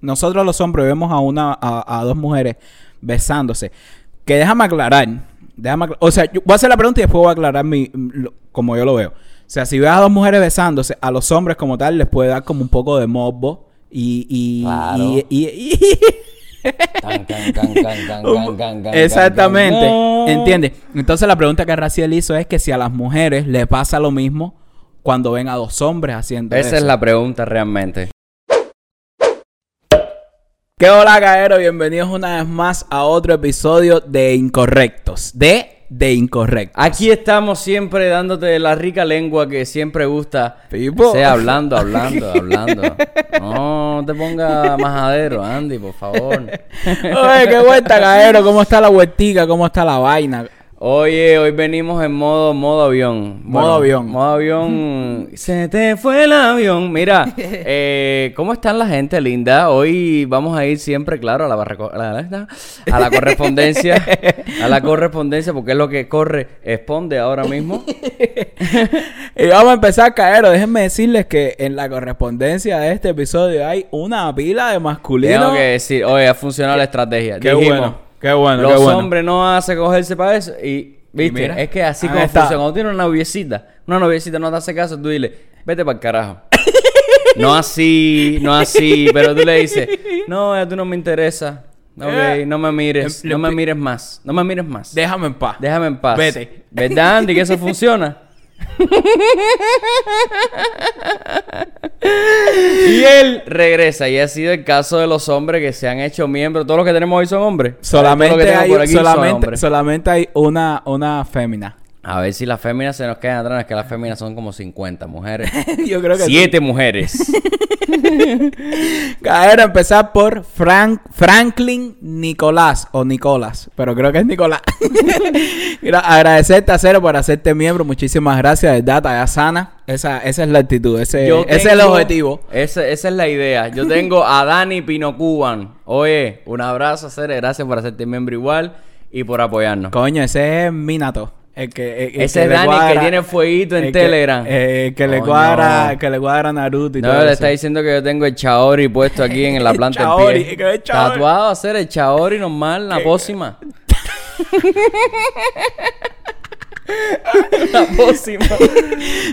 nosotros los hombres vemos a una a, a dos mujeres besándose, que déjame aclarar, déjame o sea, yo voy a hacer la pregunta y después voy a aclarar mi lo- como yo lo veo. O sea, si ves a dos mujeres besándose, a los hombres como tal les puede dar como un poco de morbo y y Claro. Exactamente. ¿entiendes? Entonces la pregunta que Raciel hizo es que si a las mujeres le pasa lo mismo cuando ven a dos hombres haciendo Esa eso. es la pregunta realmente. ¿Qué hola, Gaero? Bienvenidos una vez más a otro episodio de Incorrectos. De De Incorrectos. Aquí estamos siempre dándote la rica lengua que siempre gusta. Pipo. Sea hablando, hablando, hablando. No te pongas majadero, Andy, por favor. Oye, qué vuelta, Gaero. ¿Cómo está la vueltica? ¿Cómo está la vaina? Oye, hoy venimos en modo modo avión. Modo avión. Modo avión. Se te fue el avión. Mira, eh, ¿cómo están la gente linda? Hoy vamos a ir siempre, claro, a la, barreco- a la, a la correspondencia. a la correspondencia, porque es lo que corre, responde ahora mismo. Y vamos a empezar, Gaero. Déjenme decirles que en la correspondencia de este episodio hay una pila de masculinos. Tengo que decir, oye, ha funcionado la estrategia. Qué Dijimos, bueno, qué bueno, Los qué bueno. hombres no hacen cogerse para eso. Y, viste, mira, es que así como está. funciona. Cuando tienes una noviecita, una noviecita no te hace caso, tú dile, vete para el carajo. no así, no así, pero tú le dices, no, ya tú no me interesa. Ok, Eh, no me mires, no me mires más, no me mires más. Déjame en paz. Déjame en paz. Vete. ¿Verdad, Andy, que eso funciona? y él regresa. Y ha sido el caso de los hombres que se han hecho miembros. Todos los que tenemos hoy son hombres. Solamente hay, solamente, solamente hay una, una fémina. A ver si las féminas se nos quedan atrás. Es que las féminas son como 50 mujeres. Yo creo que sí. Siete mujeres. A empezar por Frank, Franklin Nicolás o Nicolás, pero creo que es Nicolás. Gra- Agradecerte a Cero por hacerte miembro, muchísimas gracias, ¿verdad? Talla sana, esa, esa es la actitud, ese, ese es el objetivo. Ese- esa es la idea. Yo tengo a Dani Pino Cuban. Oye, un abrazo, Cere. Gracias por hacerte miembro igual y por apoyarnos. Coño, ese es Minato. El que, el- el Ese es le Dani cuadra- que tiene fueguito en el que- Telegram. eh, que le Coño. cuadra, el que le cuadra a Naruto y No, todo le eso. está diciendo que yo tengo el Chaori puesto aquí en la planta Chaori, del ¿qué es pie. Chaori? Tatuado a hacer el Chaori normal, la pócima. la pócima.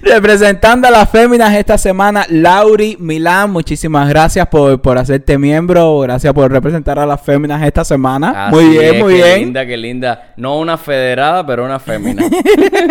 Representando a las féminas esta semana, Lauri Milán, muchísimas gracias por, por hacerte miembro, gracias por representar a las féminas esta semana. muy bien, es, muy qué bien. linda, qué linda. No una federada, pero una fémina.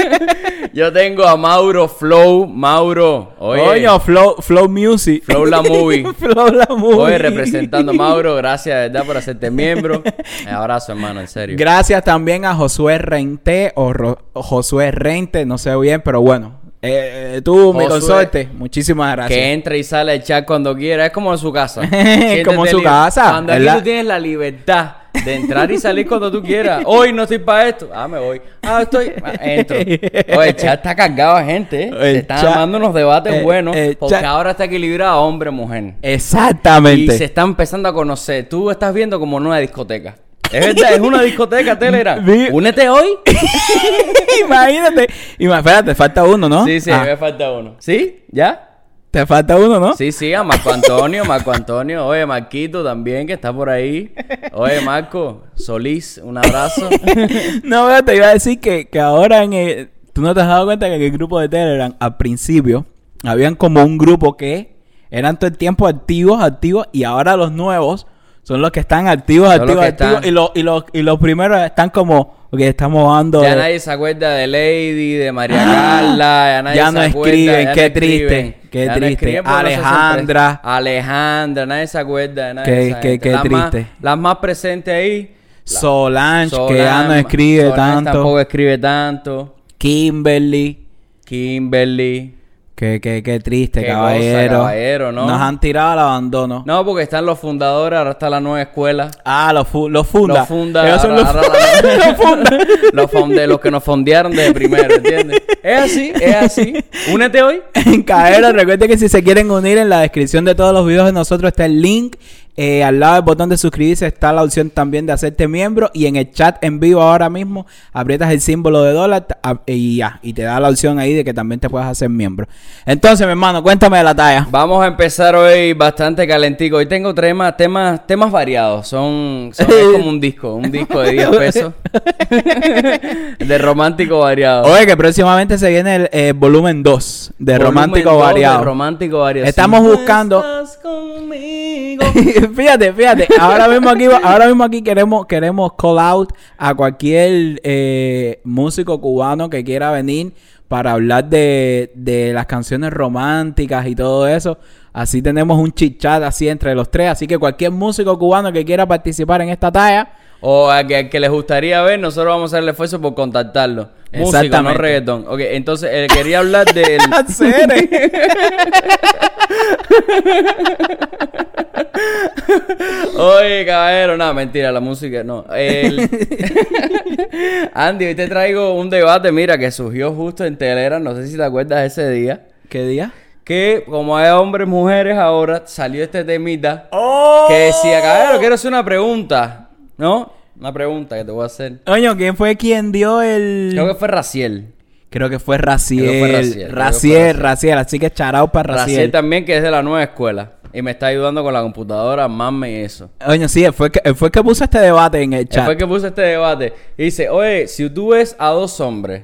yo tengo a Mauro Flow. Mauro, oye. Coño, Flow, Flow Music. Flow la movie. Flow la movie. Oye, representando a Mauro, gracias de verdad por hacerte miembro. Un abrazo, hermano, en serio. Gracias también a Josué Rente o Ro- Josué Rente, no sé bien, pero bueno. Eh, eh, tú, mi Josué, consorte, muchísimas gracias. Que entra y sale el chat cuando quiera. Es como en su casa. Como Siéntete en su casa, Cuando aquí tú tienes la libertad de entrar y salir cuando tú quieras. Hoy no estoy para esto. Ah, me voy. Ah, estoy. Ah, entro. Oye, el chat está cargado de gente. ¿eh? El Se están chat- armando unos debates buenos. el porque chat- ahora está equilibrado hombre-mujer. Y Exactamente. se está empezando a conocer. Tú estás viendo como una discoteca. Es verdad, es una discoteca, Telegram. Vi- Únete hoy. Imagínate. Ima- espérate, falta uno, ¿no? Sí, sí, Ah, me falta uno. ¿Sí? ¿Ya? Te falta uno, ¿no? Sí, sí, a Marco Antonio, Marco Antonio. Oye, Marquito también, que está por ahí. Oye, Marco, Solís, un abrazo. No, pero te iba a decir que, que ahora en el- Tú no te has dado cuenta que en el grupo de Telegram, al principio, habían como un grupo que eran todo el tiempo activos, activos, y ahora los nuevos son los que están activos, Son activos, activos, están. y, los, y, los, y los primeros están como, ok, estamos dando... Ya nadie se acuerda de Lady, de María Carla, ya nadie Ya se no acuerda, escriben, ya qué no escriben. triste, qué Ya triste. no Alejandra. Alejandra, nadie se acuerda de nadie Qué- esa qué- gente. qué las Más, triste. las más presentes ahí. Solange, que ya no escribe Solange tanto. tampoco escribe tanto. Kimberly. Kimberly. Qué, qué, qué triste, Qué cosa, caballero. caballero, ¿no? Nos han tirado al abandono. No, porque están los fundadores, ahora está la nueva escuela. Ah, los, fu- los funda. Los funda, Ellos son ahora- los, los funda. los, fonde- los que nos fondearon desde primero, ¿entiendes? Es así, es así. Únete hoy. En Caero, recuerden que si se quieren unir en la descripción de todos los videos de nosotros está el link Eh, al lado del botón de suscribirse está la opción también de hacerte miembro. Y en el chat en vivo ahora mismo aprietas el símbolo de dólar t- a- y ya. Y te da la opción ahí de que también te puedas hacer miembro. Entonces, mi hermano, cuéntame de la talla. Vamos a empezar hoy bastante calentico. Hoy tengo temas, temas, temas variados. Son, son es como un disco, un disco de 10 pesos. de romántico variado. Oye, que próximamente se viene el eh, volumen 2 de Volumen Romántico de Variado. romántico variado. Estamos buscando- estás conmigo. fíjate, fíjate. Ahora mismo aquí, ahora mismo aquí queremos, queremos call out a cualquier eh, músico cubano que quiera venir para hablar de, de las canciones románticas y todo eso. Así tenemos un chit chat así entre los tres. Así que cualquier músico cubano que quiera participar en esta talla, O a que, que les gustaría ver, nosotros vamos a hacer el esfuerzo por contactarlo. Músico, no reggaetón. Ok, entonces eh, quería hablar del... Oye, caballero, no, mentira, la música, no. El- Andy, hoy te traigo un debate, mira, que surgió justo en Telera, no sé si te acuerdas ese día, ¿Qué día? que como hay hombres, mujeres ahora, salió este temita ¡Oh! que decía, caballero, quiero hacer una pregunta, ¿no? Una pregunta que te voy a hacer. Oño, ¿quién fue quien dio el...? Creo que fue Raciel. Creo que fue Raciel. Creo que fue Raciel, fue Raciel, Raciel. Raciel. Así que charao para Raciel. Raciel. también, que es de la nueva escuela. Y me está ayudando con la computadora, mame eso. Oye, sí, él fue, que, él fue que puso este debate en el chat. Después que puse este debate, y dice, oye, si tú ves a dos hombres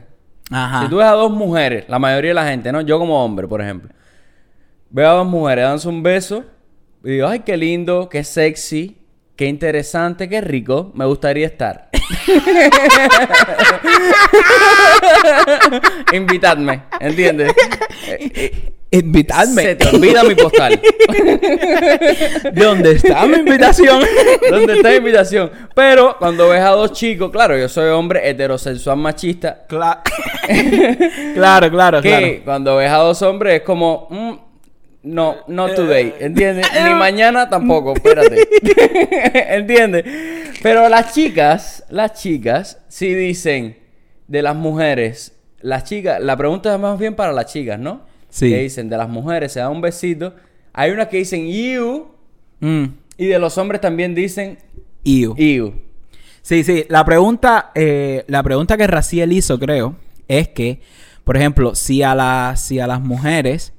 Ajá. Si tú ves a dos mujeres, la mayoría de la gente, ¿no? Yo como hombre, por ejemplo. Veo a dos mujeres dándose un beso y digo, ay, qué lindo, qué sexy, qué interesante, qué rico, me gustaría estar. Invitadme, ¿entiendes? Invitadme. Se te olvida mi postal. ¿Dónde está mi invitación? ¿Dónde está la invitación? Pero cuando ves a dos chicos, claro, yo soy hombre heterosexual machista, Cla- claro, claro, que claro. cuando ves a dos hombres es como mm, no no today ¿entiendes? ni mañana tampoco espérate ¿entiendes? pero las chicas las chicas sí dicen de las mujeres las chicas la pregunta es más bien para las chicas ¿no? Sí. que dicen de las mujeres se da un besito hay unas que dicen you Mm. y de los hombres también dicen Iu. you Sí, sí. La pregunta, eh, la pregunta que Raciel hizo, creo, es que, por ejemplo, si a las, si a las mujeres,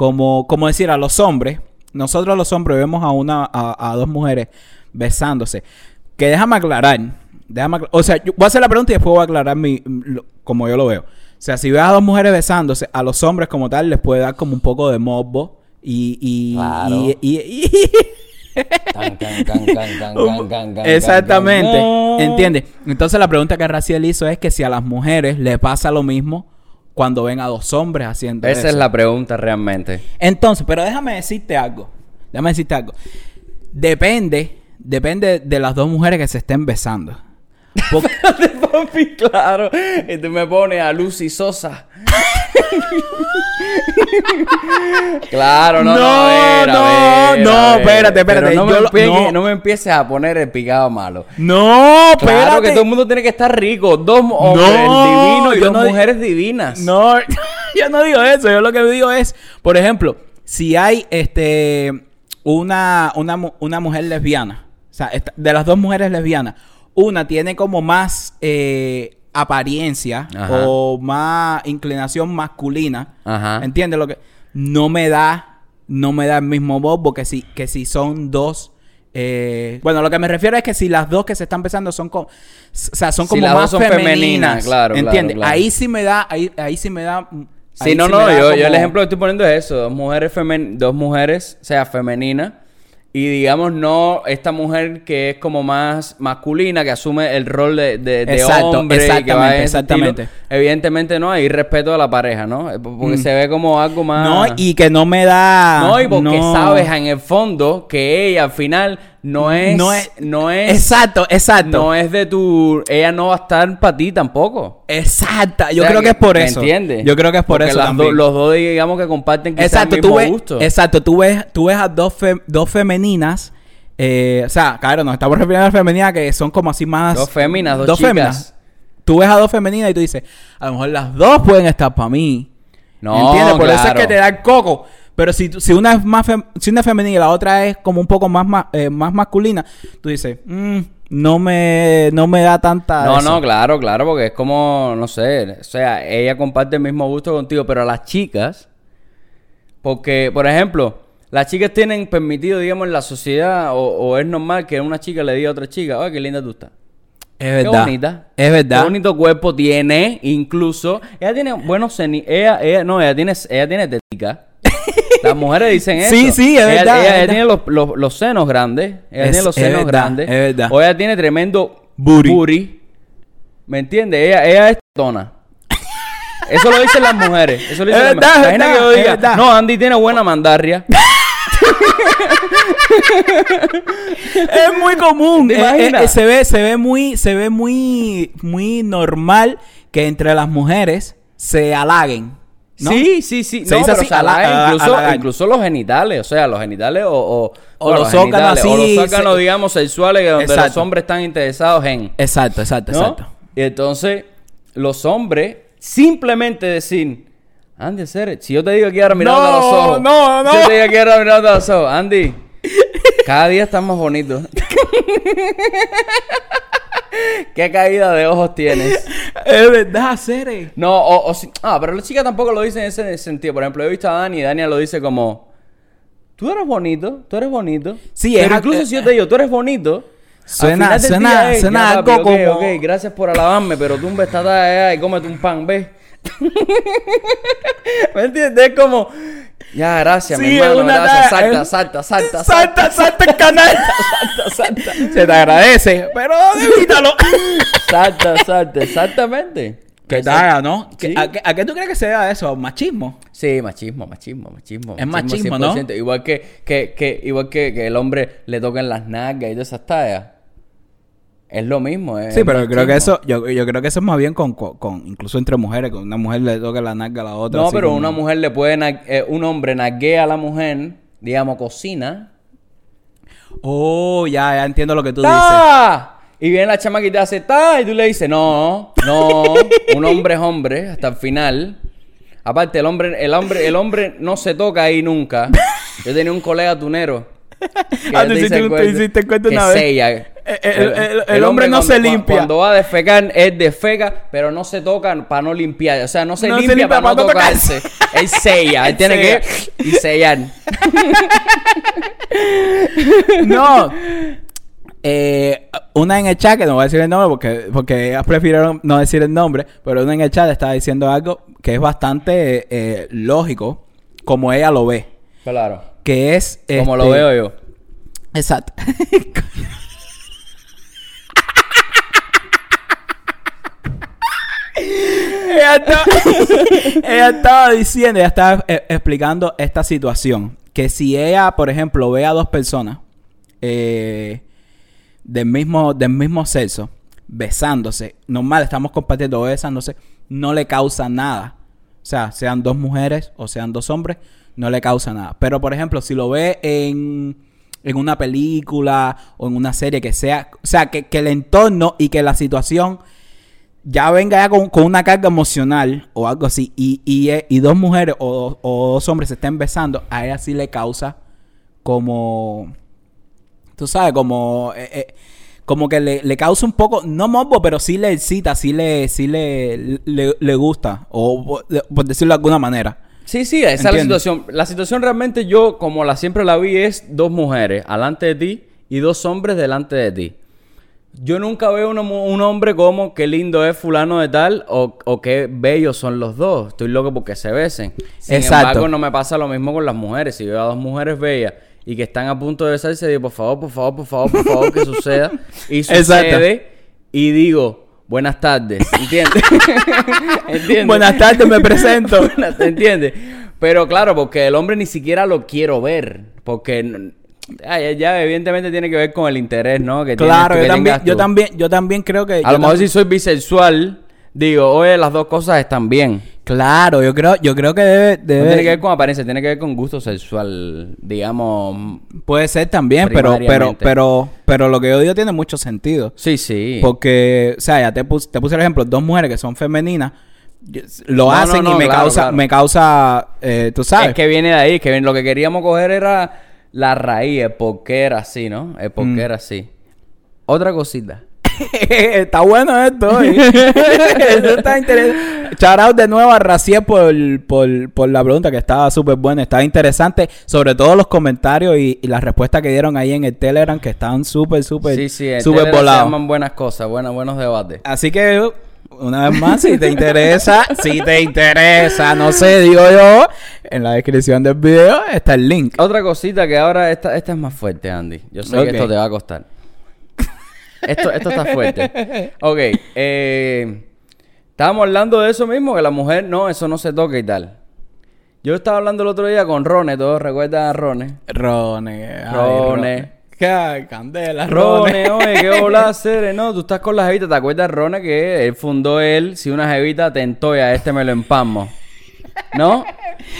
como, como decir, a los hombres, nosotros los hombres vemos a una, a, a dos mujeres besándose. Que déjame aclarar. Déjame o sea, yo voy a hacer la pregunta y después voy a aclarar mi, lo- como yo lo veo. O sea, si ves a dos mujeres besándose, a los hombres como tal les puede dar como un poco de morbo y, y, Claro. y- y- Exactamente. ¿Entiendes? Entonces la pregunta que Raciel hizo es que si a las mujeres le pasa lo mismo cuando ven a dos hombres haciendo esa eso. es la pregunta realmente Entonces, pero déjame decirte algo. Déjame decirte algo. Depende, depende de las dos mujeres que se estén besando. Porque- claro. Y tú me pones a Lucy Sosa. Claro, no, no, No, a no, ver, no, a ver. espérate, espérate, no, me empieces, no. no me empieces a poner el picado malo. no, Claro espérate. que todo el mundo tiene que estar rico. Dos hombres No, divinos y dos mujeres divinas. No, yo no digo eso. Yo lo que digo es, por ejemplo, si hay este una, una, una mujer lesbiana, o sea, esta- de las dos mujeres lesbianas, una tiene como más eh, apariencia Ajá. o más inclinación masculina. Ajá. ¿Entiendes lo que? No me da, no me da el mismo bobo que si, que si son dos. eh, bueno, lo que me refiero es que si las dos que se están besando son como, o sea, son Si como dos más son femeninas, femeninas, claro, ¿entiendes? claro. Ahí sí me da, ahí, ahí sí me da. Sí, no, sí no, da yo, yo el ejemplo que estoy poniendo es eso, dos mujeres femen dos mujeres, o sea, femeninas, y digamos no esta mujer que es como más masculina, que asume el rol de, de, de Exacto, hombre y que va exactamente, en exactamente. estilo. Evidentemente no, hay respeto a la pareja, ¿no? Eh, Porque Mm. se ve como algo más... No, y que no me da. No, y porque no- sabes en el fondo que ella al final no es... No es- No es... Exacto, exacto. No es de tu... Ella no va a estar para ti tampoco. Exacta. Yo O sea, creo que es por ¿me eso. entiendes? Yo creo que es por Porque eso también. dos- los dos digamos que comparten quizás Exacto, el tú mismo ves, gusto. exacto, tú ves, tú ves a dos, fe- dos femeninas, eh, o sea, claro, nos estamos refiriendo a las femeninas que son como así más... Dos féminas, dos chicas. Tú ves a dos femeninas y tú dices, a lo mejor las dos pueden estar para mí. No, ¿Entiendes? Por eso es que te da el coco. Pero si, si una es más fem- si una es femenina y la otra es como un poco más, ma- eh, más masculina, tú dices, "Mm, no me no me da tanta No, eso". no, claro, claro, porque es como, no sé, o sea, ella comparte el mismo gusto contigo, pero las chicas, porque, por ejemplo, las chicas tienen permitido, digamos, en la sociedad, o, o es normal que una chica le diga a otra chica, ay, qué linda tú estás. Es Qué verdad. bonita. Es verdad. Qué bonito cuerpo tiene, incluso. Ella tiene buenos seni... Ella, ella, no, ella tiene, ella tiene tetica. Las mujeres dicen eso. Sí, sí, es ella, verdad, Ella, es ella verdad. tiene los, los, los senos grandes. Ella Es- tiene los es senos verdad, grandes. es verdad. O ella tiene tremendo Booty. ¿Me entiendes? Ella, ella es tona. Eso lo dicen las mujeres. Eso lo Es dicen verdad, las es mujeres. Que yo verdad, es diga, verdad. no, Andy tiene buena mandarria. es muy común. ¿Te Eh, eh, eh, se ve, se ve muy, se ve muy, muy normal que entre las mujeres se halaguen. ¿No? Sí, sí, sí. Se no, dice pero así, incluso, incluso los genitales, o sea, los genitales o... O, O los órganos genitales, O los órganos, se- digamos, sexuales donde los hombres están interesados en... Exacto, exacto, ¿no? exacto. Y entonces, los hombres, simplemente decir... Andy, Cere, si yo te digo que ahora mirándote a los ojos... no, no. Si yo te digo que ahora mirándote a los ojos... Andy, cada día estás más bonito. ¿Qué caída de ojos tienes? Es verdad, Cere. No, o, o si- ah, pero las chicas tampoco lo dicen en ese sentido. Por ejemplo, he visto a Dani y Dani lo dice como, tú eres bonito, tú eres bonito. Sí, pero incluso si yo te digo, tú eres bonito. Suena- al final del suena- día es, suena ya, algo papi, ok, como- ok, gracias por alabarme, pero tú un allá y cómete un pan, ¿ves? ¿Me entiendes? Es como, ya, gracias, mi Sí, es hermano, gracias, salta, es- salta, salta, Salta, salta el canal. salta, salta, Se te agradece, pero evítalo. salta, salta, exactamente. ¿Qué tal, no? ¿Qué- Sí. ¿A, qué, a qué tú crees que se da eso? ¿Machismo? Sí, machismo, machismo, machismo. Es machismo, ¿no? 100%. Igual que, que, que, igual que, que el hombre le toquen las nalgas y todas esas tallas. Es lo mismo. Es Sí, pero creo que eso, yo, yo creo que eso es más bien con, con, con- incluso entre mujeres, que una mujer le toca la narga a la otra. No, pero como- una mujer le puede... eh, un hombre naguea a la mujer, digamos, cocina. Oh, ya, ya entiendo lo que tú dices. Y viene la chama y te hace ¡ta! Y tú le dices, no, no, un hombre es hombre hasta el final. Aparte, el hombre, el hombre, el hombre no se toca ahí nunca. Yo tenía un colega tunero. que Ah, tú te hiciste que una vez. sella. El- el- el hombre no se limpia. Cuando va a defecar, es defeca, pero no se toca para no limpiar. O sea, no se No se limpia, para no para no tocarse. Él sella. Él tiene que y sellar. No. Eh, una en el chat, que no voy a decir el nombre porque, porque ellas prefirieron no decir el nombre, pero una en el chat estaba diciendo algo que es bastante eh, lógico, como ella lo ve. Claro. Que es. Como este, lo veo yo. Exacto. ella, estaba, diciendo, ella estaba eh, explicando esta situación. Que si ella, por ejemplo, ve a dos personas eh, del, mismo, del mismo sexo besándose, normal, estamos compartiendo besándose, no le causa nada. O sea, sean dos mujeres o sean dos hombres, no le causa nada. Pero, por ejemplo, si lo ve en, en una película o en una serie que sea, o sea, que el entorno y que la situación ya venga ya con, con una carga emocional o algo así, y, y, eh, y dos mujeres o, o dos hombres se estén besando, a ella sí le causa como, tú sabes, como, eh, eh, como que le, le causa un poco, no morbo, pero sí le excita, sí le, sí le, le, le gusta, o por- decirlo de alguna manera. Sí, sí, esa es la situación. La situación realmente yo, como la siempre la vi, es dos mujeres alante de ti y dos hombres delante de ti. Yo nunca veo mu- un hombre como qué lindo es fulano de tal o, o qué bellos son los dos. Estoy loco porque se besen. Sin Exacto. embargo, no me pasa lo mismo con las mujeres. Si veo a dos mujeres bellas y que están a punto de besarse, digo, por favor, por favor, por favor, por favor, que suceda. Y Exacto. sucede y digo, buenas tardes. ¿Entiendes? ¿Entiendes? Buenas tardes, me presento. Buenas, ¿te entiendes? Pero claro, porque el hombre ni siquiera lo quiero ver. Porque ah, ya, evidentemente tiene que ver con el interés, ¿no? Que Claro, yo que también, yo también, yo también creo que. A lo mejor si soy bisexual, digo, oye, las dos cosas están bien. Claro, yo creo, yo creo que debe, No tiene que ver con apariencia, tiene que ver con gusto sexual, digamos. puede ser también, pero, pero, pero, pero lo que yo digo tiene mucho sentido. Sí, sí. Porque, o sea, ya te puse, te puse el ejemplo, dos mujeres que son femeninas, lo No, hacen no, y me claro, causa, claro. me causa, eh, tú sabes. Es que viene de ahí, que lo que queríamos coger era la raíz, el por qué era así, ¿no? El por qué Mm. era así. Otra cosita. está bueno esto. ¿eh? Esto está interesante. Out de nuevo a Raciel por, por, por la pregunta que estaba súper buena. Estaba interesante. Sobre todo los comentarios y, y las respuestas que dieron ahí en el Telegram que estaban súper, súper, sí, sí, en súper volados. llaman buenas cosas, buenas, buenos debates. Así que, una vez más, si te interesa, si te interesa, no sé, digo yo, en la descripción del video está el link. Otra cosita que ahora esta, esta es más fuerte, Andy. Yo sé que esto te va a costar. Esto, esto está fuerte. Ok, eh, estábamos hablando de eso mismo, que la mujer, no, eso no se toca y tal. Yo estaba hablando el otro día con Rone, todos recuerdan a Rone. Rone. ay, Rone. Qué candela, Rone. Rone, oye, qué bola hacer, no, tú estás con la jevita, ¿te acuerdas Rone que él fundó él, si una jevita te entoya, este me lo empalmo? ¿No?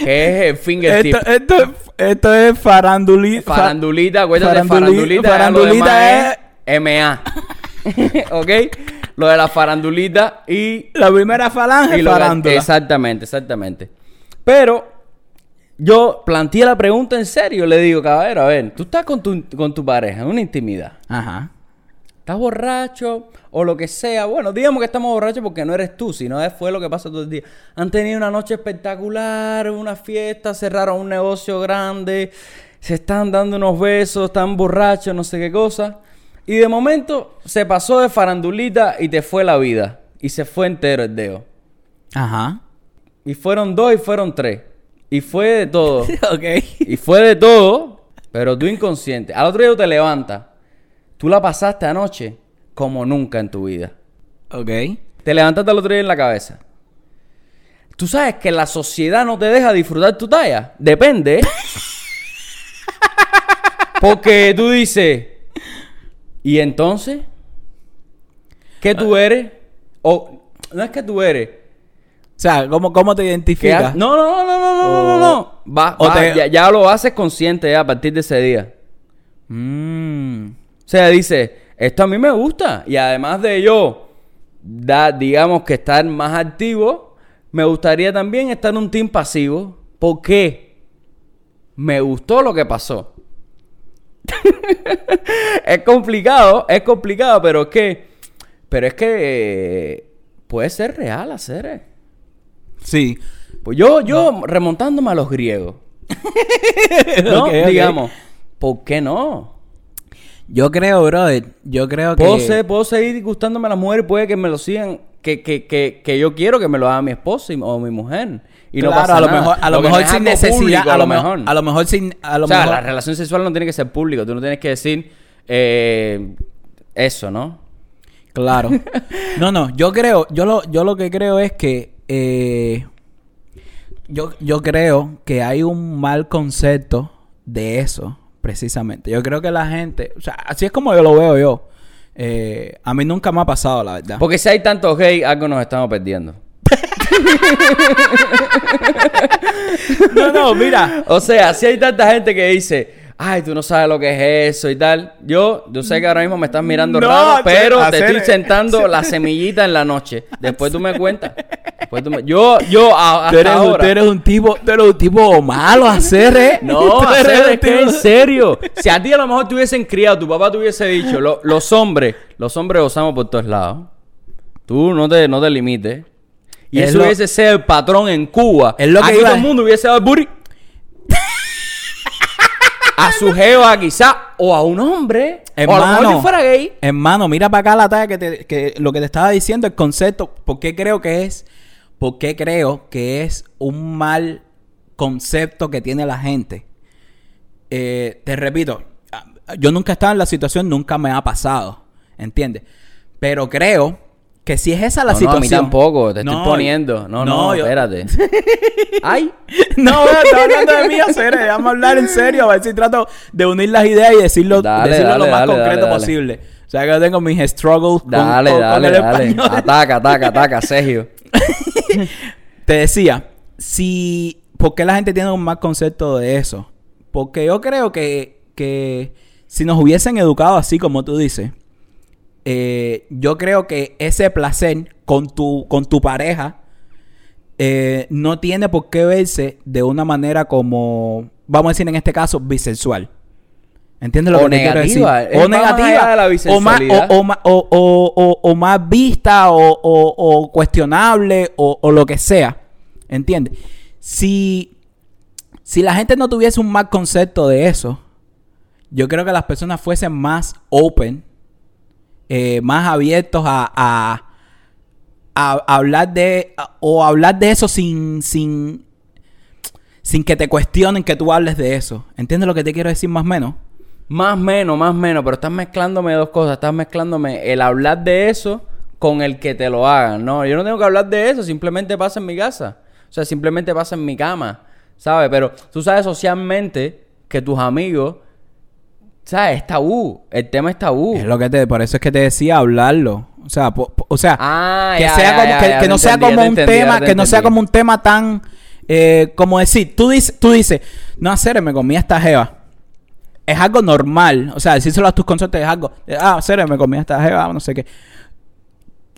Que es el fingertip. Esto, esto, esto es farandulita. Farandulita, acuérdate, faranduli- farandulita, farandulita es MA. ¿Ok? Lo de la farandulita y, La primera falange y farándula. Exactamente, exactamente. Pero yo planteé la pregunta en serio, le digo, caballero, a ver, tú estás con tu, con tu pareja en una intimidad. Ajá. ¿Estás borracho? O lo que sea. Bueno, digamos que estamos borrachos porque no eres tú, sino fue lo que pasa todo el día. Han tenido una noche espectacular, una fiesta, cerraron un negocio grande, se están dando unos besos, están borrachos, no sé qué cosa. Y de momento se pasó de farandulita y te fue la vida. Y se fue entero el dedo. Ajá. Y fueron dos y fueron tres. Y fue de todo. ok. Y fue de todo, pero tú inconsciente. Al otro día tú te levantas. Tú la pasaste anoche como nunca en tu vida. Ok. Te levantaste al otro día en la cabeza. Tú sabes que la sociedad no te deja disfrutar tu talla. Depende. Porque tú dices, ¿y entonces? ¿Qué tú eres? O no es que tú eres. O sea, ¿cómo, cómo te identificas? no, no, no, no, no, no, no, no. Va, O va, te- ya, ya lo haces consciente ya a partir de ese día. Mm. O sea, dice, esto a mí me gusta. Y además de yo, da, digamos que estar más activo, me gustaría también estar en un team pasivo. ¿Por qué? Me gustó lo que pasó. es complicado, es complicado, pero es que, pero es que eh, puede ser real hacer. eh. Sí. Pues yo, yo remontándome a los griegos, ¿no? Digamos, ¿por qué no? Yo creo, brother. Yo creo que. Puedo, ser- puedo seguir gustándome a las mujeres, puede que me lo sigan, que, que, que, que yo quiero que me lo haga mi esposa y- o mi mujer. Y no pasa a lo nada. mejor, a lo mejor sin necesidad, público, a lo mejor, a lo mejor sin, a lo o sea, mejor, la relación sexual no tiene que ser pública, tú no tienes que decir eh, eso, ¿no? claro. No, no, yo creo, yo lo, yo lo que creo es que eh, yo, yo creo que hay un mal concepto de eso, precisamente. Yo creo que la gente, o sea, así es como yo lo veo yo. Eh, a mí nunca me ha pasado, la verdad. Porque si hay tantos gays, algo nos estamos perdiendo. No, no, mira. O sea, si hay tanta gente que dice, ay, tú no sabes lo que es eso y tal. Yo, yo sé que ahora mismo me estás mirando No, raro, pero te estoy sentando la semillita en la noche. Después tú me cuentas. Después tú me- Yo, yo, a- Tú hasta eres, un- ahora. tú eres un tipo, tú eres un tipo malo hacer, ¿eh? No, Tú eres hacer, un es que tipo- en serio. Si a ti a lo mejor te hubiesen criado, tu papá te hubiese dicho, lo- los hombres, los hombres gozamos por todos lados. Tú no te, no te limites. Y Es eso lo- hubiese sido el patrón en Cuba. Es lo que Aquí iba todo el mundo hubiese dado el booty. a su jeva quizá, o a un hombre. o a lo mejor fuera gay. hermano, mira para acá la talla que, te- que lo que te estaba diciendo, el concepto, ¿por qué creo que es? ¿Por qué creo que es un mal concepto que tiene la gente? Eh, te repito, yo nunca he estado en la situación, nunca me ha pasado, ¿entiendes? Pero creo que si es esa la no, no, a mí situación... tampoco, te estoy No, poniendo. No, no, yo- espérate. Ay. No, estaba hablando de mí, hacer, vamos a hablar en serio, a ver si trato de unir las ideas y decirlo, Dale, decirlo lo dale, más dale, concreto posible. O sea que yo tengo mis struggles con- Dale, con, con dale, el dale. español. Ataca, ataca, ataca, Sergio. Te decía, si, ¿por qué la gente tiene un mal concepto de eso? Porque yo creo que, que si nos hubiesen educado así como tú dices, eh, yo creo que ese placer con tu, con tu pareja eh, no tiene por qué verse de una manera como, vamos a decir en este caso, bisexual. ¿Entiendes lo O que te quiero decir? es O negativa. de la o, más, bisexualidad. o, más vista o, cuestionable o, lo que sea. ¿Entiendes? Si, si la gente no tuviese un mal concepto de eso, yo creo que las personas fuesen más open, eh, más abiertos a, a, a- a hablar de a- o hablar de eso sin sin sin que te cuestionen que tú hables de eso. ¿Entiendes lo que te quiero decir más o menos? Más menos, más menos, pero estás mezclándome dos cosas. Estás mezclándome el hablar de eso con el que te lo hagan. No, yo no tengo que hablar de eso, simplemente pasa en mi casa. O sea, simplemente pasa en mi cama, ¿sabes? Pero tú sabes socialmente que tus amigos, ¿sabes? Es tabú. El tema es tabú. Es lo que te, por eso es que te decía hablarlo. O sea, po- po- o sea, Ah, que ya, sea ya, como ya, que, ya, que te no sea entendí, como un entendí, tema, te que no sea como un tema tan eh, como decir, tú dices, tú dices, no hacer, me comí esta jeva. Es algo normal, o sea, decírselo a tus consortes es algo, ah, hacer, me comí esta jeva, no sé qué.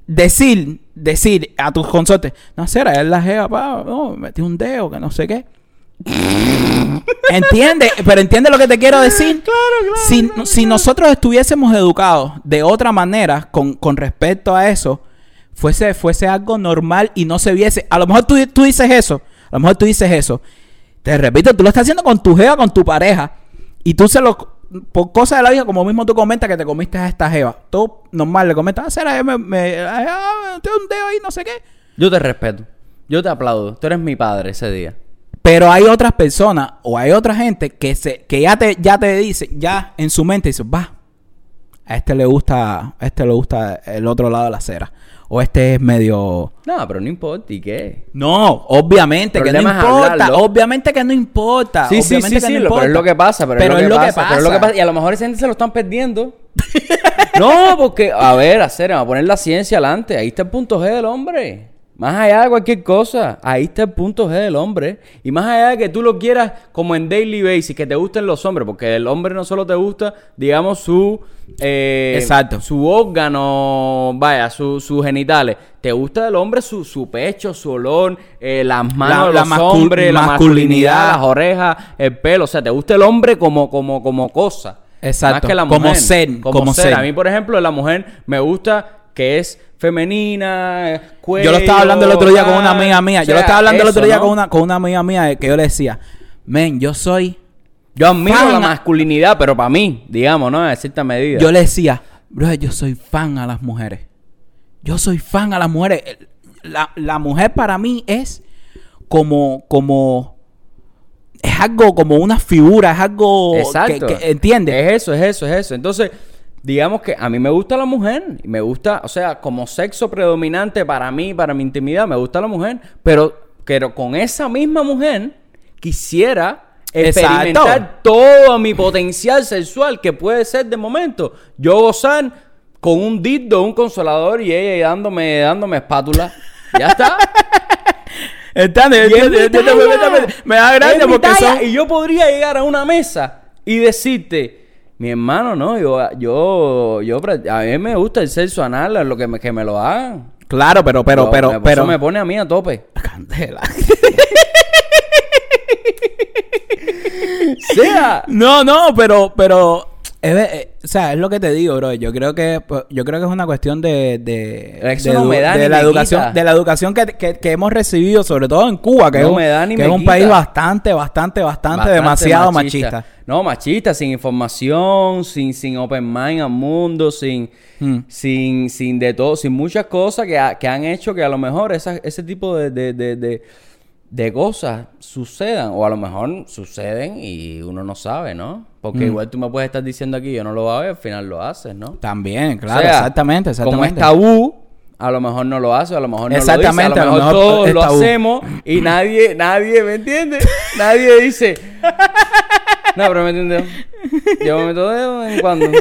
Decir, decir a tus consortes, no hacer, es la jeva, pa, no, metí un dedo, que no sé qué. ¿Entiende? Pero entiende lo que te quiero decir. si, si nosotros estuviésemos educados de otra manera con, con respecto a eso, fuese, fuese algo normal y no se viese. A lo mejor tú, tú dices eso. A lo mejor tú dices eso. Te repito, tú lo estás haciendo con tu jeva, con tu pareja. Y tú se lo. Por cosas de la vida, como mismo tú comentas que te comiste a esta jeva. Tú normal le comentas, ah, será, me, me, ah, metí un dedo ahí, no sé qué. Yo te respeto. Yo te aplaudo. Tú eres mi padre ese día. Pero hay otras personas o hay otra gente que se que ya te ya te dice, ya en su mente dice, va, a este le gusta, a este le gusta el otro lado de la acera. O este es medio No, pero no importa. ¿Y qué? No, obviamente que no importa, obviamente que no importa. Sí, sí, sí, que sí, pero es lo que pasa, pero, es, lo que, pasa, pero es lo que pasa. Y a lo mejor esa gente se lo están perdiendo. no, porque, a ver, hacer, vamos a poner la ciencia adelante. Ahí está el punto G del hombre. Más allá de cualquier cosa, ahí está el punto G del hombre. Y más allá de que tú lo quieras como en daily basis, que te gusten los hombres, porque el hombre no solo te gusta, digamos, su... eh, Exacto. Su órgano, vaya, su- sus genitales. Te gusta del hombre su, su pecho, su olor, eh, las manos la los mascul- hombres, la masculinidad, masculinidad. las orejas, el pelo. O sea, te gusta el hombre como, como, como cosa. Exacto, Más que la como mujer. ser, Como, como ser. ser. A mí, por ejemplo, la mujer me gusta que es femenina, cuello, Yo lo estaba hablando el otro día con una amiga mía. O yo lo estaba hablando el otro día ¿no? con una con una amiga mía que yo le decía, "Men, yo soy Yo admiro fan la a- masculinidad, pero para mí, digamos, ¿no? En cierta medida. Yo le decía, bro, yo soy fan a las mujeres. Yo soy fan a las mujeres. La, la mujer para mí es como, como, es algo como una figura, es algo Exacto. que, que- ¿entiendes? Es eso, es eso, es eso. Entonces, digamos que a mí me gusta la mujer. Me gusta, o sea, como sexo predominante para mí, para mi intimidad, me gusta la mujer. Pero, pero con esa misma mujer quisiera Exacto. experimentar todo mi potencial sexual que puede ser de momento. Yo gozar con un dildo, un consolador y ella dándome, dándome espátula. Ya está. ¿Entiendes? Me- da mi porque son... Y yo podría llegar a una mesa y decirte, mi hermano, no, yo, yo, yo, a mí me gusta el sexo anal, lo que me, que me lo hagan. Claro, pero, pero, pero, me- pero... Eso me pone a mí a tope. Candela. sea. No, no, pero, pero, eh, o sea, es lo que te digo, bro. Yo creo que, pues, yo creo que es una cuestión de, de, de no edu- me da de ni la educación, quita. de la educación que, que- que hemos recibido, sobre todo en Cuba, que No es un, me da ni que me es un quita. país bastante, bastante, bastante, demasiado machista. No, machista, sin información, sin, sin open mind al mundo, sin, Hmm. sin, sin de todo, sin muchas cosas que, ha- que han hecho que a lo mejor esa- ese tipo de, de, de, cosas sucedan, o a lo mejor suceden y uno no sabe, ¿no? Porque Hmm. igual tú me puedes estar diciendo aquí, yo no lo voy a ver, al final lo haces, ¿no? También, claro, O sea, exactamente, exactamente. Como es tabú, a lo mejor no lo hace, a lo mejor no Exactamente, lo dice, a lo mejor, todos es lo tabú. hacemos y nadie, nadie, ¿me entiendes? nadie dice, no, pero me entiendes. Yo me meto de vez en cuando.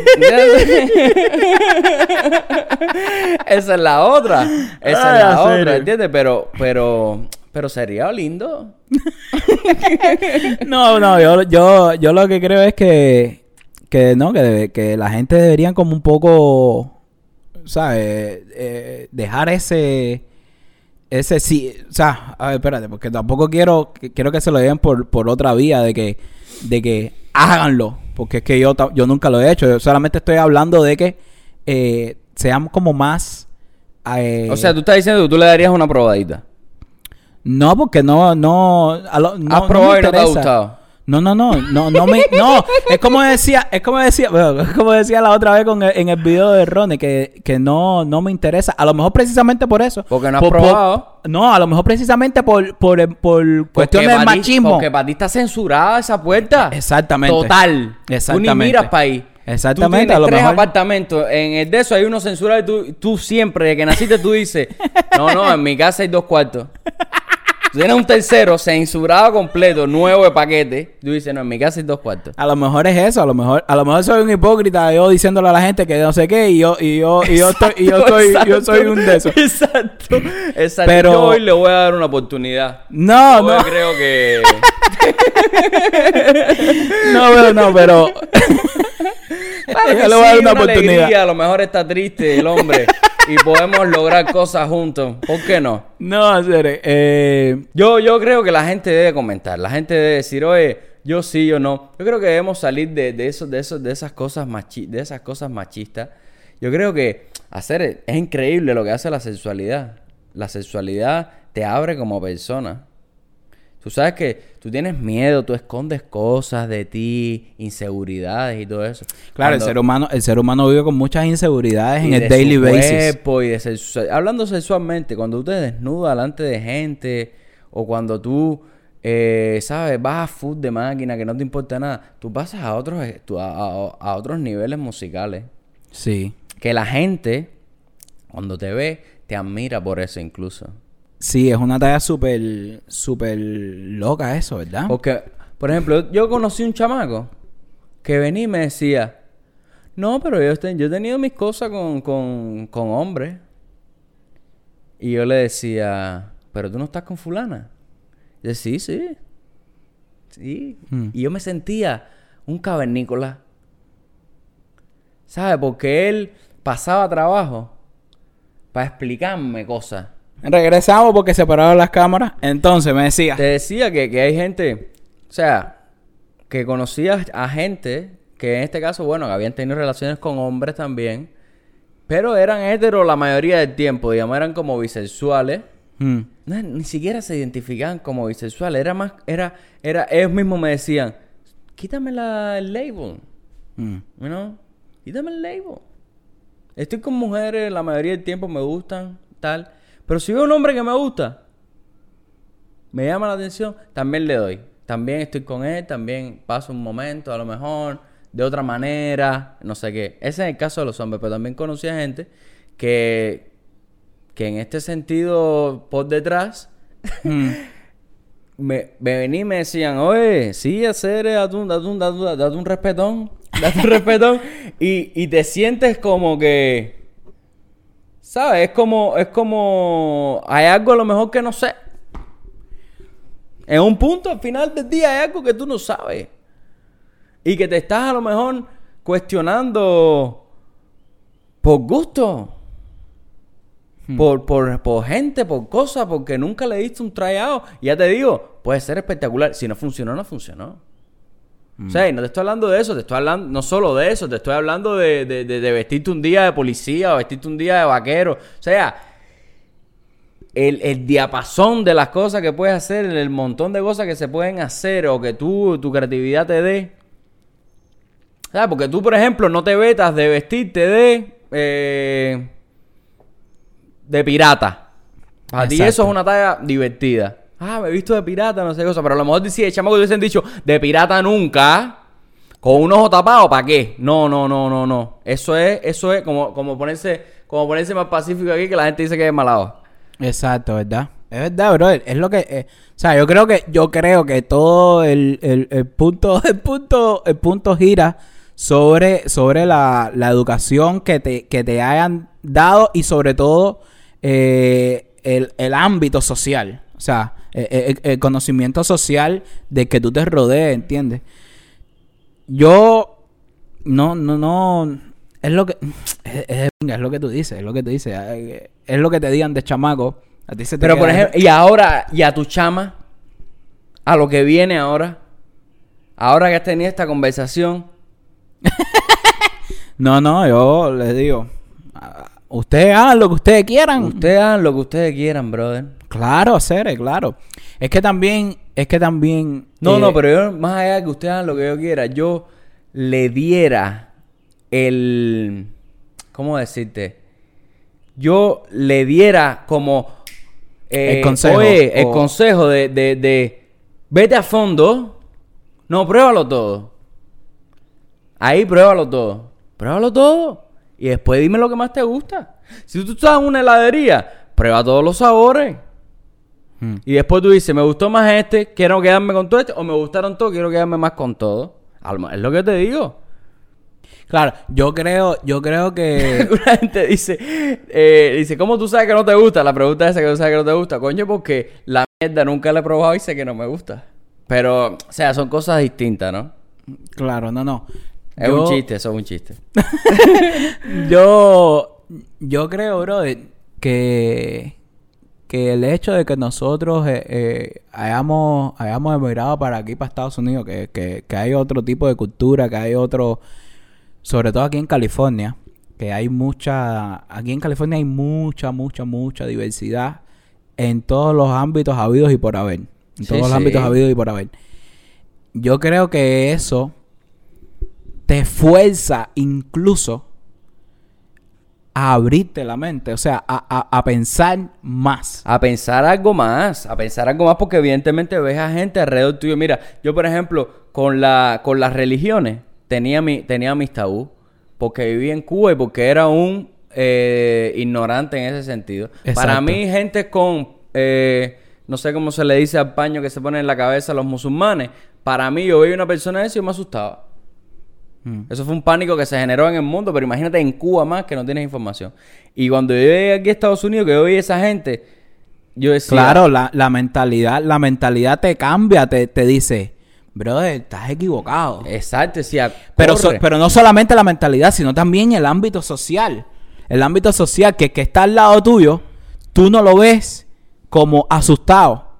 Esa es la otra. Esa Ay, es la en otra. ¿entiendes? Pero, pero, pero sería lindo. No, no, yo, yo, yo lo que creo es que, que no, que, debe- que la gente debería como un poco, ¿sabes? Eh, dejar ese, ese sí, o sea, a ver, espérate, porque tampoco quiero, que- quiero que se lo den por, por otra vía de que, de que háganlo, porque es que yo, yo nunca lo he hecho, yo solamente estoy hablando de que eh, seamos como más... eh, O sea, tú estás diciendo que tú le darías una probadita. No, porque no, no, a lo- no, ¿Has no probado me y no te ha gustado? No, no, no, no, no me, no, es como decía, es como decía, bueno, es como decía la otra vez con el- en el video de Ronnie, que, que no, no me interesa, a lo mejor precisamente por eso. Porque no has Por- por- probado. no, a lo mejor precisamente por, por, por cuestiones de machismo. Porque para ti está censurada esa puerta. Exactamente. Total. Tú Exactamente. ni miras para ahí. Exactamente, Tú tienes a lo tres mejor- apartamentos. En el de eso hay uno censurado y tú, tú siempre, de que naciste, tú dices: No, no, en mi casa hay dos cuartos. Tú tienes un tercero censurado completo, nuevo de paquete. Tú dices: No, en mi casa hay dos cuartos. A lo mejor es eso, a lo mejor, a lo mejor soy un hipócrita, yo diciéndole a la gente que no sé qué, y yo, y yo, y yo estoy, y yo soy, yo soy un de esos. Exacto. Exacto. Pero- Yo hoy le voy a dar una oportunidad. No, Yo no, creo que. no, pero no, pero. Claro que Yo le voy a dar sí, una oportunidad. alegría, a lo mejor está triste el hombre y podemos lograr cosas juntos. ¿Por qué no? No, serio, eh, Yo, yo creo que la gente debe comentar, la gente debe decir, oye, yo sí, yo no. Yo creo que debemos salir de, de esos, de esos, de esas cosas machi de esas cosas machistas. Yo creo que hacer es increíble lo que hace la sexualidad. La sexualidad te abre como persona. Tú sabes que tú tienes miedo, tú escondes cosas de ti, inseguridades y todo eso. Claro, el ser humano, el ser humano vive con muchas inseguridades en el daily su basis. cuerpo y de sexu- hablando sexualmente, cuando tú te desnudas delante de gente o cuando tú, eh, sabes, vas a food de máquina que no te importa nada, tú pasas a otros, eh, tú- a, a- a otros niveles musicales Sí. que la gente cuando te ve te admira por eso incluso. Sí, es una talla súper, súper loca eso, ¿verdad? Porque, por ejemplo, yo conocí un chamaco que venía y me decía, no, pero yo, he tenido mis cosas con, con, con hombres. Y yo le decía, pero tú no estás con fulana. Y yo, sí, sí. Sí. Hmm. Y yo me sentía un cavernícola. ¿Sabes? Porque él pasaba trabajo para explicarme cosas. Regresamos porque se pararon las cámaras. Entonces me decía. Te decía que, que hay gente, o sea, que conocía a gente que en este caso, bueno, habían tenido relaciones con hombres también, pero eran heteros la mayoría del tiempo, digamos, eran como bisexuales. "Mm, No, ni siquiera se identificaban como bisexuales, era más, era, era, ellos mismos me decían, quítame la, el label, mm". you know? quítame el label. Estoy con mujeres, la mayoría del tiempo me gustan, tal, pero si veo un hombre que me gusta, me llama la atención, también le doy. También estoy con él, también paso un momento, a lo mejor, de otra manera, no sé qué. Ese es el caso de los hombres, pero también conocí a gente que, que en este sentido, por detrás, Mm. me, me venían y me decían, oye, sí, hacer, date un, date un, date un, date un respetón, date un respetón, y, y te sientes como que, ¿sabes? Es como, es como, hay algo a lo mejor que no sé. En un punto, al final del día, hay algo que tú no sabes. Y que te estás a lo mejor cuestionando por gusto. Por, por, por gente, por cosas, porque nunca le diste un tryout. Y ya te digo, puede ser espectacular. Si no funcionó, no funcionó. O sea, y no te estoy hablando de eso, te estoy hablando no solo de eso, te estoy hablando de, de, de- de vestirte un día de policía o vestirte un día de vaquero. O sea, el, el diapasón de las cosas que puedes hacer, el montón de cosas que se pueden hacer o que tú, tu creatividad te dé. ¿Sabes? Porque tú, por ejemplo, no te vetas de vestirte de. eh, de pirata. Para ti eso es una talla divertida. Ah, me he visto de pirata, no sé qué cosa. Pero a lo mejor si el te hubiesen dicho, de pirata nunca. Con un ojo tapado, ¿para qué? No, no, no, no, no. Eso es, eso es como, como ponerse, como ponerse más pacífico aquí que la gente dice que es malado. Exacto, ¿verdad? Es verdad, bro. Es lo que... eh, o sea, yo creo que... Yo creo que todo el, el, el punto... El punto... El punto gira sobre... Sobre la, la educación que te, que te hayan dado y sobre todo... eh, el, el ámbito social. O sea, eh, eh, el, el conocimiento social de que tú te rodees, ¿entiendes? Yo... No, no, no... Es lo que... Es, es- es lo que tú dices, es lo que tú dices. eh, Es lo que te digan de chamaco. A ti se te Pero por ejemplo, y ahora, y a tu chama, a lo que viene ahora, ahora que has tenido esta conversación, No, no, yo les digo. Ustedes hagan lo que ustedes quieran. ustedes hagan lo que ustedes quieran, brother. Claro, Cere, claro. Es que también, es que también. No, eh, no, pero yo, más allá de que ustedes hagan lo que yo quiera, yo le diera el. ¿Cómo decirte? Yo le diera como. eh, El consejo, Oye, el o- consejo de, de, de. Vete a fondo. No, pruébalo todo. Ahí pruébalo todo. Pruébalo todo. Y después dime lo que más te gusta. Si tú estás en una heladería, prueba todos los sabores. Hmm. Y después tú dices, me gustó más este, quiero quedarme con todo este, o me gustaron todos, quiero quedarme más con todo. Es lo que te digo. Claro, yo creo, yo creo que. Una gente dice, eh, dice, ¿cómo tú sabes que no te gusta? La pregunta esa que tú sabes que no te gusta, coño, porque la mierda nunca la he probado y sé que no me gusta. Pero, o sea, son cosas distintas, ¿no? claro, no, no. Es Yo- un chiste, eso es un chiste. Yo, yo creo, brother, que, que el hecho de que nosotros eh, eh, hayamos, hayamos emigrado para aquí, para Estados Unidos, que, que, que hay otro tipo de cultura, que hay otro, sobre todo aquí en California, que hay mucha, aquí en California hay mucha, mucha, mucha diversidad en todos los ámbitos habidos y por haber. En Sí, todos los sí. ámbitos habidos y por haber. Yo creo que eso te fuerza incluso a abrirte la mente, o sea, a, a- a pensar más. A pensar algo más, a pensar algo más porque evidentemente ves a gente alrededor tuyo. Mira, yo por ejemplo, con la con las religiones tenía mi tenía mis tabú porque vivía en Cuba y porque era un eh, ignorante en ese sentido. Para mí gente con eh, no sé cómo se le dice al paño que se pone en la cabeza a los musulmanes, para mí yo veía una persona de eso y me asustaba. Mm. Eso fue un pánico que se generó en el mundo, pero imagínate en Cuba más que no tienes información. Y cuando yo llegué aquí a Estados Unidos, que yo vi a esa gente, yo decía... Claro, la, la mentalidad, la mentalidad te cambia, te, te dice, brother, estás equivocado. Exacto, decía... Pero, so- pero no solamente la mentalidad, sino también el ámbito social. El ámbito social que, que está al lado tuyo, tú no lo ves como asustado.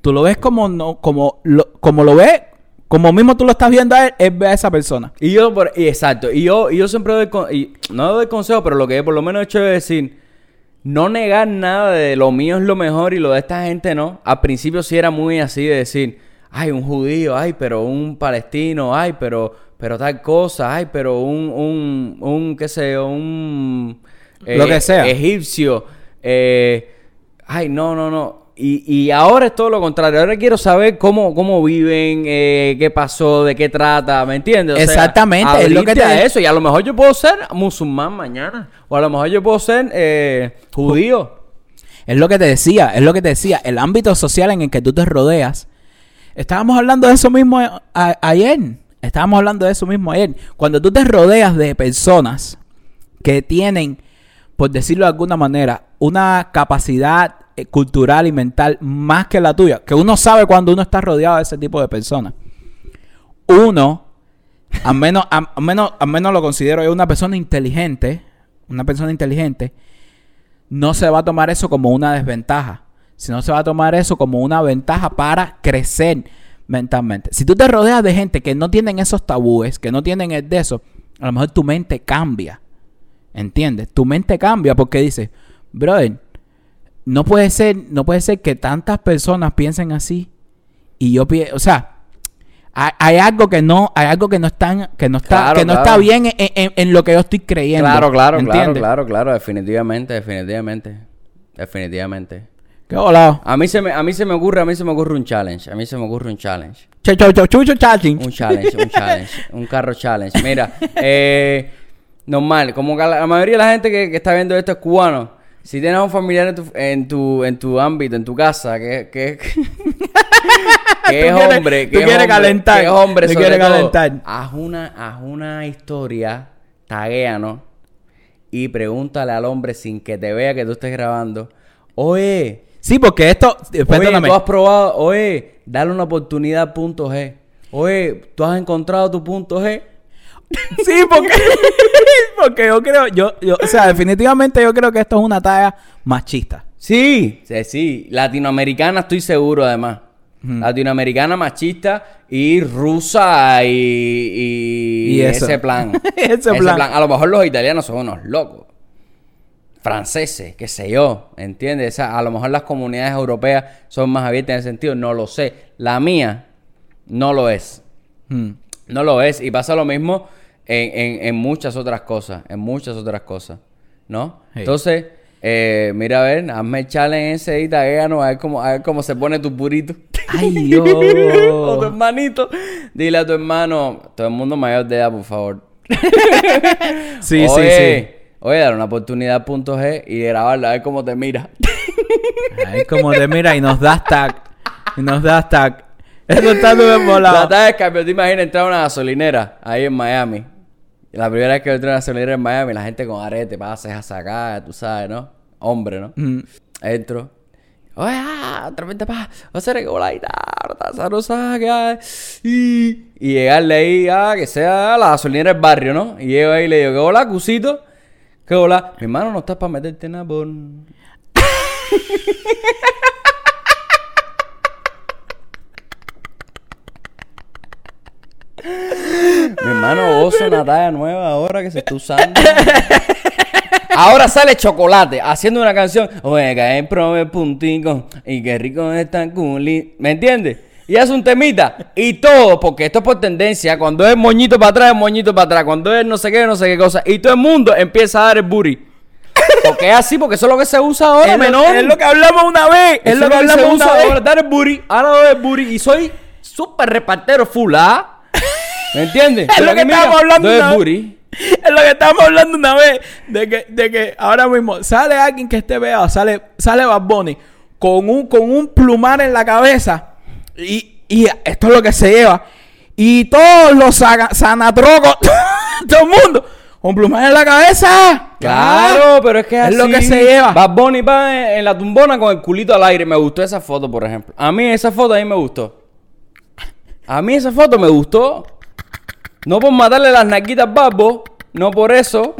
Tú lo ves como no, como lo, como lo ves, como mismo tú lo estás viendo a él, él ve a esa persona. Y yo, por, y exacto, y yo, y yo siempre doy, con- y no doy consejo, pero lo que por lo menos he hecho es decir, no negar nada de lo mío es lo mejor y lo de esta gente no. Al principio sí era muy así de decir, ay, un judío, ay, pero un palestino, ay, pero, pero tal cosa, ay, pero un, un, un, qué sé yo, un... Lo que sea. Egipcio, eh, ay, no, no, no. Y, y ahora es todo lo contrario. Ahora quiero saber cómo, cómo viven, eh, qué pasó, de qué trata, ¿me entiendes? O sea, Exactamente, es lo que te- a eso. Y a lo mejor yo puedo ser musulmán mañana. O a lo mejor yo puedo ser eh, judío. Es lo que te decía, es lo que te decía, el ámbito social en el que tú te rodeas. Estábamos hablando de eso mismo a- a- ayer. Estábamos hablando de eso mismo ayer. Cuando tú te rodeas de personas que tienen, por decirlo de alguna manera, una capacidad eh, cultural y mental más que la tuya, que uno sabe cuando uno está rodeado de ese tipo de personas. Uno, al menos, al menos, al menos lo considero yo una persona inteligente, una persona inteligente, no se va a tomar eso como una desventaja, sino se va a tomar eso como una ventaja para crecer mentalmente. Si tú te rodeas de gente que no tienen esos tabúes, que no tienen el de eso, a lo mejor tu mente cambia. ¿Entiendes? Tu mente cambia porque dices, brother, no puede ser, no puede ser que tantas personas piensen así y yo pienso, o sea, hay, hay algo que no, hay algo que no están, que no está, Claro, que no claro. está bien en, en- en lo que yo estoy creyendo. Claro, claro, claro, claro, claro. Definitivamente, definitivamente. Definitivamente. Qué volado. A mí se me, a mí se me ocurre, a mí se me ocurre un challenge. A mí se me ocurre un challenge. Chau, chau, chucho, chachín. Un challenge, un challenge, un carro challenge. Mira, eh, normal, como que la, la mayoría de la gente que, que está viendo esto es cubano. Si tienes un familiar en tu, en tu, en tu ámbito, en tu casa, que, que, que es hombre, que es hombre, calentar, que es hombre tú sobre quieres todo, calentar. haz una, haz una historia, taguéanos, y pregúntale al hombre sin que te vea que tú estés grabando. Oye, Sí, porque esto, Oye, perdóname. tú has probado, oye, dale una oportunidad a punto G. Oye, tú has encontrado tu punto G. Sí, porque, porque yo creo, yo, yo, o sea, definitivamente yo creo que esto es una talla machista. Sí, sí, sí. Latinoamericana estoy seguro además. Latinoamericana machista y rusa y, y, Y eso. ese plan. Ese plan. A lo mejor los italianos son unos locos. Franceses, qué sé yo, ¿entiendes? O sea, a lo mejor las comunidades europeas son más abiertas en ese sentido, no lo sé. La mía no lo es. Mm. No lo es. Y pasa lo mismo en, en- en muchas otras cosas. En muchas otras cosas. ¿No? Sí. Entonces, eh, mira a ver, hazme el challenge ese italiano, a ver cómo, a ver cómo se pone tu purito. Ay, Dios. o tu hermanito. Dile a tu hermano, todo el mundo mayor de edad, por favor. Sí, sí, oye, Oye, dar una oportunidad punto G y grabarla, a ver cómo te mira. sí. Ahí como te mira y nos das tag. Y nos das tag. Eso está todo La volado. tarde que te imaginas entrar a una gasolinera ahí en Miami. La primera vez que entré a una gasolinera en Miami, la gente con arete, pases a sacar, tú sabes, ¿no? Hombre, ¿no? Mm. Entro. Oye, ah, tremenda paz. O sea, que voladita, sabrosa, que hay. Y, y llegarle ahí, ah, que sea la gasolinera del barrio, ¿no? Y llego ahí y le digo, que hola, cusito. Que hola. Mi hermano no estás para meterte nada por. Mi hermano goza una talla nueva ahora que se está usando. Ahora sale chocolate haciendo una canción. Oye, que prove puntico y qué rico está culi. ¿Me entiendes? Y hace un temita. Y todo, porque esto es por tendencia. Cuando es moñito para atrás, es moñito para atrás. Cuando es no sé qué, no sé qué cosa. Y todo el mundo empieza a dar el booty. Porque es así, porque eso es lo que se usa ahora, Es lo, menor. es lo que hablamos una vez. Es lo que se hablamos usa una vez. ahora, dar el booty. Ahora doy el booty. Y soy súper repartero full, ¿ah? ¿Me entiendes? Es lo que estábamos hablando una vez. Es lo que estábamos hablando una vez. De que, de que ahora mismo sale alguien que esté veado, sale, sale Bad Bunny con un, con un plumar en la cabeza. Y, y esto es lo que se lleva. Y todos los sanatrocos, todo el mundo, con plumar en la cabeza. Claro, pero es que Es lo así. que se lleva. Bad Bunny va en, en la tumbona con el culito al aire. Me gustó esa foto, por ejemplo. A mí esa foto a mí me gustó. A mí esa foto me gustó. No por matarle las naquitas a Babbo, no por eso.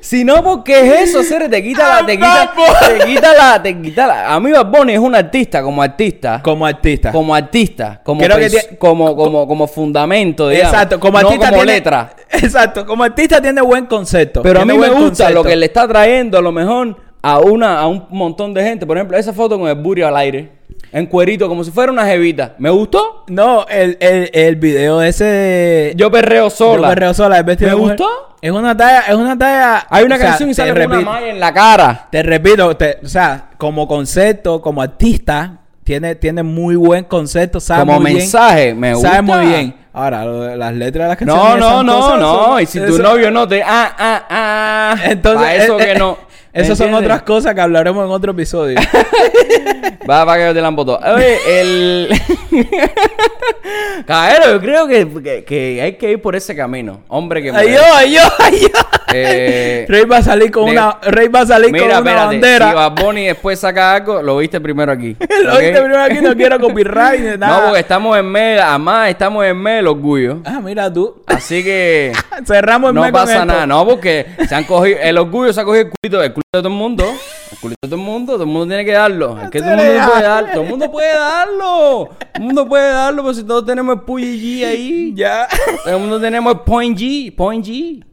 Sino porque es eso, hacer te quita la, te quita, te quita la, te quita la. A mí Bad Bunny es un artista, como artista. Como artista. Como artista, como, Creo que como, como, como fundamento, digamos. Exacto, como no artista como tiene, letra. Exacto, como artista tiene buen concepto. Pero a tiene mí me buen gusta concepto. lo que le está trayendo a lo mejor a una a un montón de gente. Por ejemplo, esa foto con el booty al aire. En cuerito, como si fuera una jevita. ¿Me gustó? No, el, el, el video ese de... Yo perreo sola. Yo perreo sola, el vestido ¿Me de mujer. gustó? Es una talla, es una talla... Hay una o sea, canción y sale con una repito- malla en la cara. Te repito, te- o sea, como concepto, como artista, tiene, tiene muy buen concepto, sabe Como muy bien, mensaje, me gusta. Sabe muy bien. Ahora, lo las letras de las canciones... No, no, no, cosas no. son- Y si tu novio no te. Ah, ah, ah. Entonces, pa' eso eh, que eh, no. ¿Me Esas son otras cosas que hablaremos en otro episodio. Va para que yo te la emboto. Oye, el. Caballero, yo creo que, que, que hay que ir por ese camino. Hombre que ay, yo, ay, yo, ay, yo. Eh, Rey va a salir con de- una, Rey va a salir Mira, con una espérate, bandera. si Bad Bunny después saca algo, lo viste primero aquí. Lo ¿ok? viste primero aquí, no quiero copyright ni nada. No, porque estamos en medio, además estamos en medio del orgullo. Ah, mira tú. Así que Cerramos el no mes con pasa nada, no, porque se han cogido, el orgullo se ha cogido el culito, el culito de todo el mundo. El culito de todo el mundo, todo el mundo tiene que darlo. Es que todo el mundo puede darlo, todo el mundo puede darlo. Todo el mundo puede darlo, pero si todos tenemos el Puyi G ahí. Ya. Todo el mundo tenemos el Point G, Point G.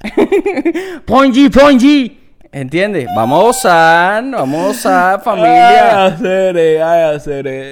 Point G. ¿Entiendes? Vamos a vamos a familia. Ay, ay.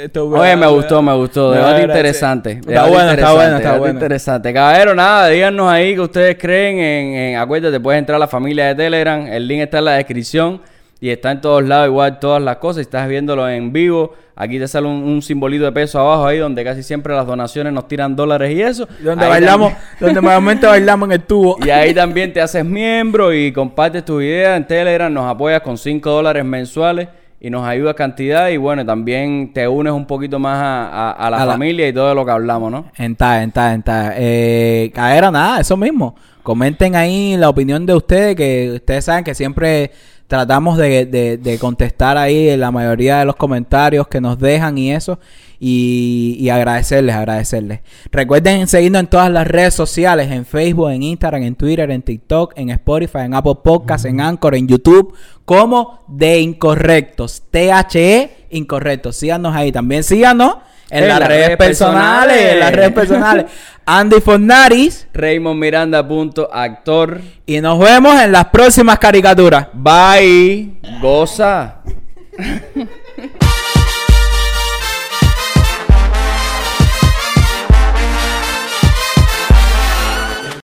Esto Oye, me gustó, me gustó. Debate interesante. Está bueno, está bueno, está bueno. interesante. Caballero, nada, díganos ahí que ustedes creen en, en- Acuérdate, puedes entrar a la familia de Telegram. El link está en la descripción. Y está en todos lados, igual todas las cosas. Si estás viéndolo en vivo, aquí te sale un, un simbolito de peso abajo ahí, donde casi siempre las donaciones nos tiran dólares y eso. Donde Ahí bailamos, también- donde normalmente bailamos en el tubo. y ahí también te haces miembro y compartes tus ideas en Telegram, nos apoyas con 5 dólares mensuales y nos ayuda cantidad y bueno, también te unes un poquito más a, a- a la A la- familia y todo lo que hablamos, ¿no? Enta, enta, enta. Eh, caera, nada, eso mismo. Comenten ahí la opinión de ustedes, que ustedes saben que siempre tratamos de, de- de contestar ahí la mayoría de los comentarios que nos dejan y eso. Y, y agradecerles, agradecerles. Recuerden seguirnos en todas las redes sociales, en Facebook, en Instagram, en Twitter, en TikTok, en Spotify, en Apple Podcasts, en Anchor, en YouTube, como de Incorrectos. THE Incorrectos. Síganos ahí. También síganos en, las, redes, personales, En las redes personales. Andy Fornaris. Raymond Miranda. Punto, actor. Y nos vemos en las próximas caricaturas. Bye. Goza.